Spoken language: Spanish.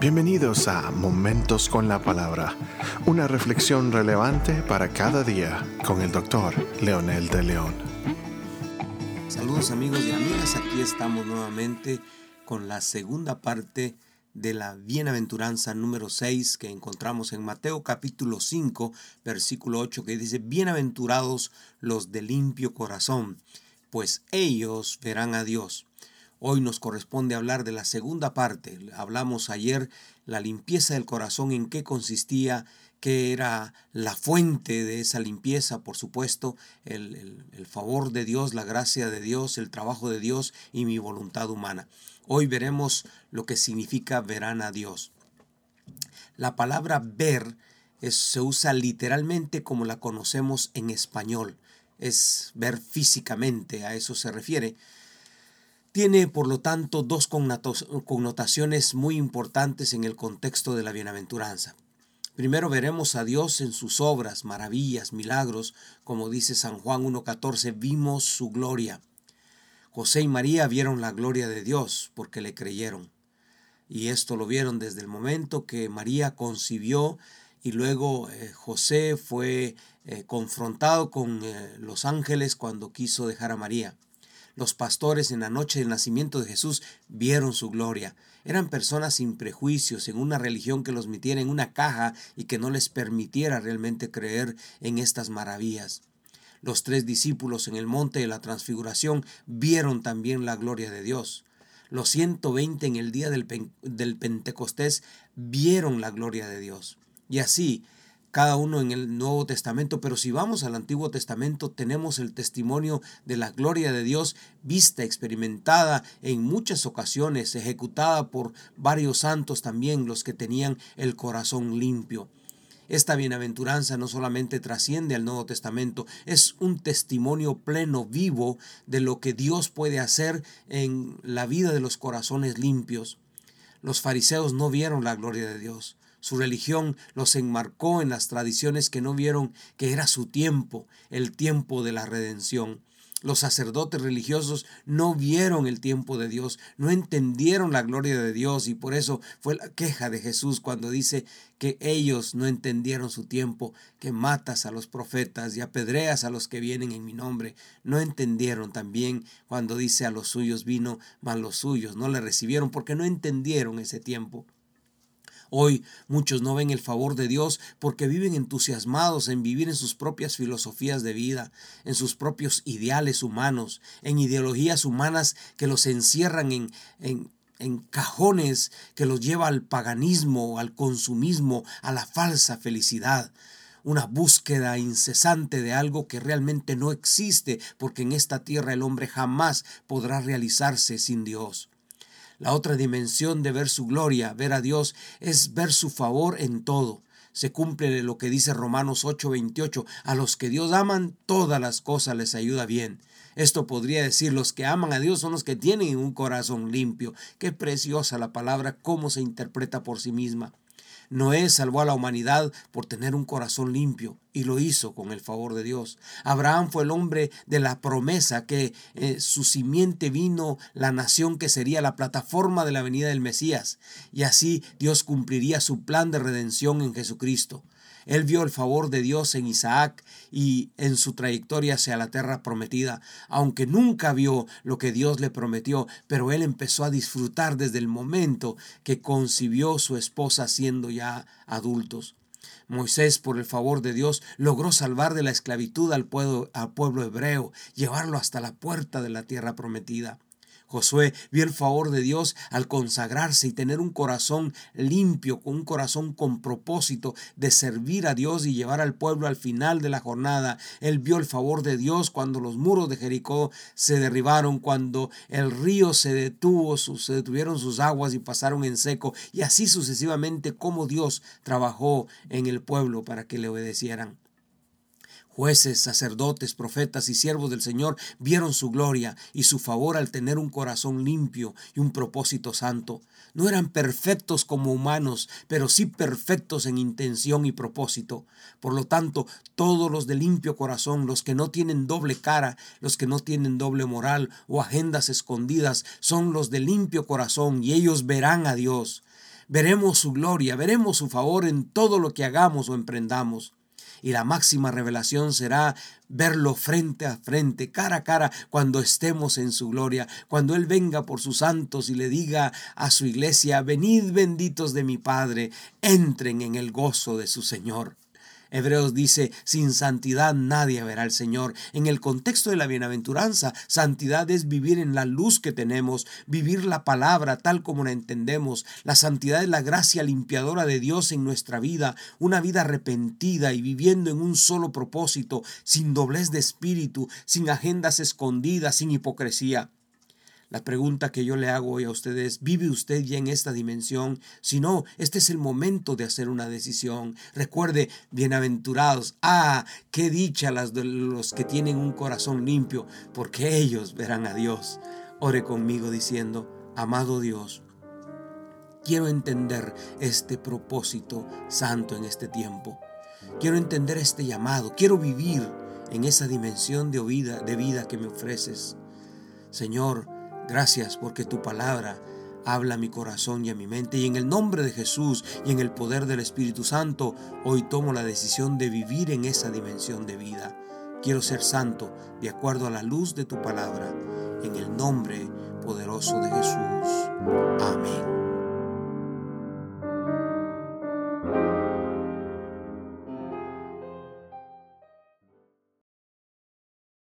Bienvenidos a Momentos con la Palabra, una reflexión relevante para cada día con el doctor Leonel de León. Saludos amigos y amigas, aquí estamos nuevamente con la segunda parte de la bienaventuranza número 6 que encontramos en Mateo capítulo 5, versículo 8, que dice, Bienaventurados los de limpio corazón, pues ellos verán a Dios. Hoy nos corresponde hablar de la segunda parte. Hablamos ayer la limpieza del corazón, en qué consistía, qué era la fuente de esa limpieza, por supuesto, el, el, favor de Dios, la gracia de Dios, el trabajo de Dios y mi voluntad humana. Hoy veremos lo que significa verán a Dios. La palabra ver se usa literalmente como la conocemos en español. Es ver físicamente, a eso se refiere tiene, por lo tanto, dos connotaciones muy importantes en el contexto de la bienaventuranza. Primero veremos a Dios en sus obras, maravillas, milagros, como dice San Juan 1.14, vimos su gloria. José y María vieron la gloria de Dios porque le creyeron. Y esto lo vieron desde el momento que María concibió y luego eh, José fue eh, confrontado con eh, los ángeles cuando quiso dejar a María. Los pastores en la noche del nacimiento de Jesús vieron su gloria. Eran personas sin prejuicios, en una religión que los metiera en una caja y que no les permitiera realmente creer en estas maravillas. Los tres discípulos en el monte de la transfiguración vieron también la gloria de Dios. Los 120 en el día del, del Pentecostés vieron la gloria de Dios. Y así, cada uno en el Nuevo Testamento, pero si vamos al Antiguo Testamento tenemos el testimonio de la gloria de Dios vista, experimentada en muchas ocasiones, ejecutada por varios santos también, los que tenían el corazón limpio. Esta bienaventuranza no solamente trasciende al Nuevo Testamento, es un testimonio pleno, vivo, de lo que Dios puede hacer en la vida de los corazones limpios. Los fariseos no vieron la gloria de Dios. Su religión los enmarcó en las tradiciones que no vieron que era su tiempo, el tiempo de la redención. Los sacerdotes religiosos no vieron el tiempo de Dios, no entendieron la gloria de Dios y por eso fue la queja de Jesús cuando dice que ellos no entendieron su tiempo, que matas a los profetas y apedreas a los que vienen en mi nombre. No entendieron también cuando dice a los suyos vino, mas los suyos no le recibieron porque no entendieron ese tiempo. Hoy muchos no ven el favor de Dios porque viven entusiasmados en vivir en sus propias filosofías de vida, en sus propios ideales humanos, en ideologías humanas que los encierran en, en, en cajones que los lleva al paganismo, al consumismo, a la falsa felicidad una búsqueda incesante de algo que realmente no existe, porque en esta tierra el hombre jamás podrá realizarse sin Dios. La otra dimensión de ver su gloria, ver a Dios, es ver su favor en todo. Se cumple lo que dice Romanos 8:28, a los que Dios aman, todas las cosas les ayuda bien. Esto podría decir, los que aman a Dios son los que tienen un corazón limpio. Qué preciosa la palabra, cómo se interpreta por sí misma. Noé salvó a la humanidad por tener un corazón limpio y lo hizo con el favor de Dios. Abraham fue el hombre de la promesa que eh, su simiente vino la nación que sería la plataforma de la venida del Mesías y así Dios cumpliría su plan de redención en Jesucristo. Él vio el favor de Dios en Isaac y en su trayectoria hacia la tierra prometida, aunque nunca vio lo que Dios le prometió, pero él empezó a disfrutar desde el momento que concibió su esposa siendo ya adultos. Moisés, por el favor de Dios, logró salvar de la esclavitud al pueblo, al pueblo hebreo, llevarlo hasta la puerta de la tierra prometida. Josué vio el favor de Dios al consagrarse y tener un corazón limpio, con un corazón con propósito de servir a Dios y llevar al pueblo al final de la jornada. Él vio el favor de Dios cuando los muros de Jericó se derribaron, cuando el río se detuvo, se detuvieron sus aguas y pasaron en seco, y así sucesivamente como Dios trabajó en el pueblo para que le obedecieran. Jueces, sacerdotes, profetas y siervos del Señor vieron su gloria y su favor al tener un corazón limpio y un propósito santo. No eran perfectos como humanos, pero sí perfectos en intención y propósito. Por lo tanto, todos los de limpio corazón, los que no tienen doble cara, los que no tienen doble moral o agendas escondidas, son los de limpio corazón y ellos verán a Dios Veremos su gloria, veremos su favor en todo lo que hagamos o emprendamos. Y la máxima revelación será verlo frente a frente, cara a cara, cuando estemos en su gloria, cuando Él venga por sus santos y le diga a su iglesia, venid benditos de mi Padre, entren en el gozo de su Señor. Hebreos dice, sin santidad nadie verá al Señor. En el contexto de la bienaventuranza, santidad es vivir en la luz que tenemos, vivir la palabra tal como la entendemos. La santidad es la gracia limpiadora de Dios en nuestra vida, una vida arrepentida y viviendo en un solo propósito, sin doblez de espíritu, sin agendas escondidas, sin hipocresía. La pregunta que yo le hago hoy a ustedes, ¿vive usted ya en esta dimensión? Si no, este es el momento de hacer una decisión. Recuerde, bienaventurados, ah, qué dicha las de los que tienen un corazón limpio, porque ellos verán a Dios. Ore conmigo diciendo, amado Dios, quiero entender este propósito santo en este tiempo. Quiero entender este llamado, quiero vivir en esa dimensión de vida, de vida que me ofreces. Señor, Gracias porque tu palabra habla a mi corazón y a mi mente. Y en el nombre de Jesús y en el poder del Espíritu Santo, hoy tomo la decisión de vivir en esa dimensión de vida. Quiero ser santo de acuerdo a la luz de tu palabra. En el nombre poderoso de Jesús.